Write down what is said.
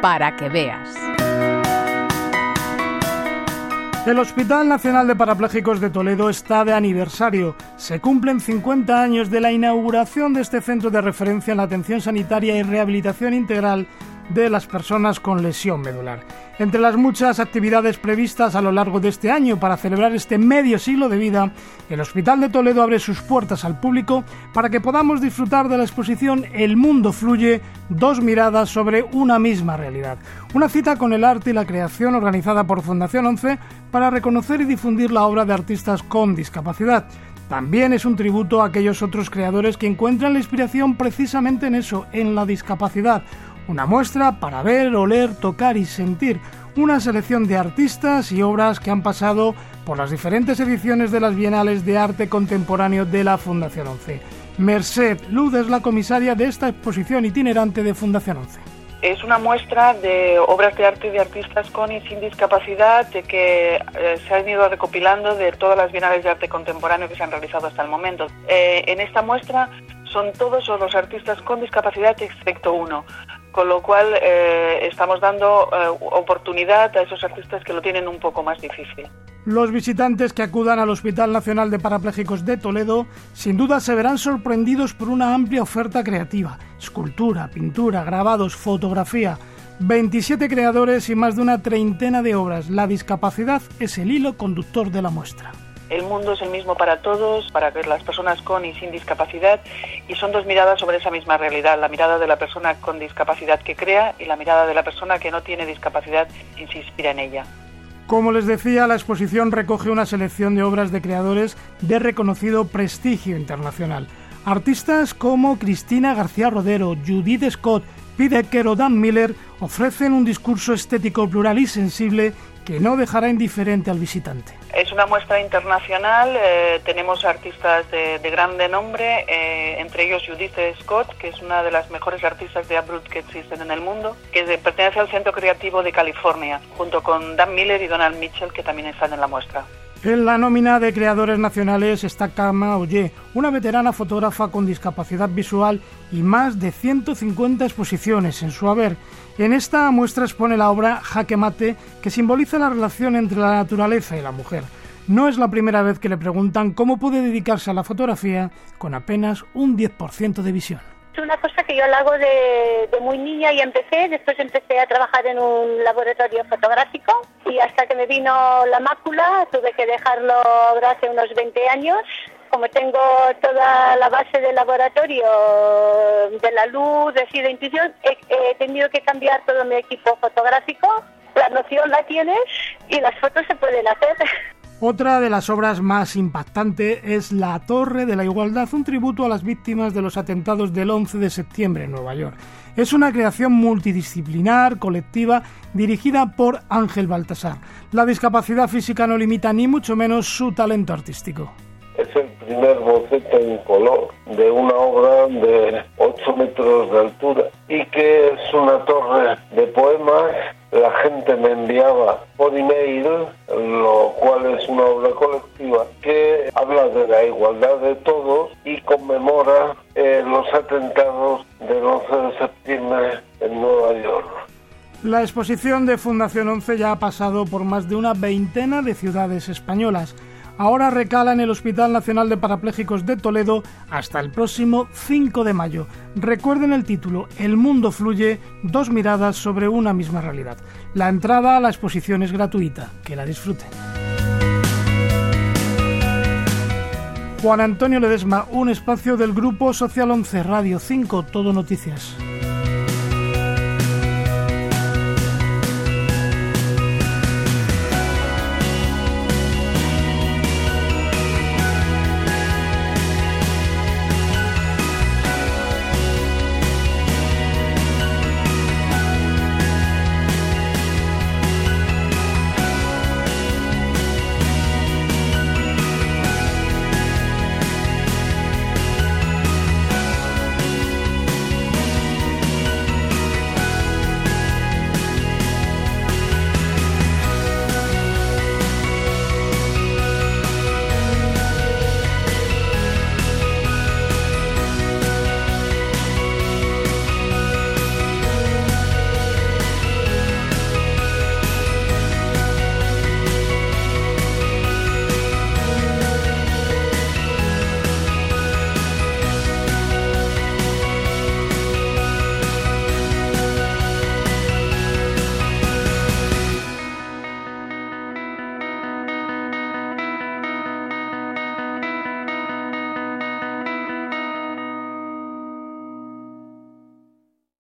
para que veas. El Hospital Nacional de Parapléjicos de Toledo está de aniversario. Se cumplen 50 años de la inauguración de este centro de referencia en la atención sanitaria y rehabilitación integral de las personas con lesión medular. Entre las muchas actividades previstas a lo largo de este año para celebrar este medio siglo de vida, el Hospital de Toledo abre sus puertas al público para que podamos disfrutar de la exposición El mundo fluye, dos miradas sobre una misma realidad. Una cita con el arte y la creación organizada por Fundación 11 para reconocer y difundir la obra de artistas con discapacidad. También es un tributo a aquellos otros creadores que encuentran la inspiración precisamente en eso, en la discapacidad una muestra para ver, oler, tocar y sentir. Una selección de artistas y obras que han pasado por las diferentes ediciones de las Bienales de Arte Contemporáneo de la Fundación 11. Merced Luz es la comisaria de esta exposición itinerante de Fundación 11. Es una muestra de obras de arte de artistas con y sin discapacidad que eh, se han ido recopilando de todas las bienales de arte contemporáneo que se han realizado hasta el momento. Eh, en esta muestra son todos los artistas con discapacidad excepto uno con lo cual eh, estamos dando eh, oportunidad a esos artistas que lo tienen un poco más difícil. Los visitantes que acudan al Hospital Nacional de Parapléjicos de Toledo sin duda se verán sorprendidos por una amplia oferta creativa, escultura, pintura, grabados, fotografía, 27 creadores y más de una treintena de obras. La discapacidad es el hilo conductor de la muestra. El mundo es el mismo para todos, para las personas con y sin discapacidad, y son dos miradas sobre esa misma realidad, la mirada de la persona con discapacidad que crea y la mirada de la persona que no tiene discapacidad y se inspira en ella. Como les decía, la exposición recoge una selección de obras de creadores de reconocido prestigio internacional. Artistas como Cristina García Rodero, Judith Scott, Pete o Dan Miller ofrecen un discurso estético plural y sensible que no dejará indiferente al visitante. Es una muestra internacional, eh, tenemos artistas de, grande nombre, eh, entre ellos Judith Scott, que es una de las mejores artistas de Abrupt que existen en el mundo, que pertenece al Centro Creativo de California, junto con Dan Miller y Donald Mitchell, que también están en la muestra. En la nómina de creadores nacionales está Kama Oye, una veterana fotógrafa con discapacidad visual y más de 150 exposiciones en su haber. En esta muestra expone la obra Jaque Mate, que simboliza la relación entre la naturaleza y la mujer. No es la primera vez que le preguntan cómo puede dedicarse a la fotografía con apenas un 10% de visión. Es una cosa que yo la hago de, muy niña y empecé, después empecé a trabajar en un laboratorio fotográfico y hasta que me vino la mácula tuve que dejarlo hace unos 20 años. Como tengo toda la base del laboratorio, de la luz, de, de intuición, he tenido que cambiar todo mi equipo fotográfico. La noción la tienes y las fotos se pueden hacer. Otra de las obras más impactantes es La Torre de la Igualdad, un tributo a las víctimas de los atentados del 11 de septiembre en Nueva York. Es una creación multidisciplinar, colectiva, dirigida por Ángel Baltasar. La discapacidad física no limita ni mucho menos su talento artístico. Es el primer boceto en color de una obra de 8 metros de altura y que es una torre de poemas la gente me enviaba por email, lo cual es una obra colectiva que habla de la igualdad de todos y conmemora eh, los atentados del 11 de septiembre en Nueva York. La exposición de Fundación 11 ya ha pasado por más de una veintena de ciudades españolas ahora recala en el Hospital Nacional de Parapléjicos de Toledo hasta el próximo 5 de mayo. Recuerden el título, El mundo fluye, dos miradas sobre una misma realidad. La entrada a la exposición es gratuita, que la disfruten. Juan Antonio Ledesma, un espacio del Grupo Social 11 Radio 5, Todo Noticias.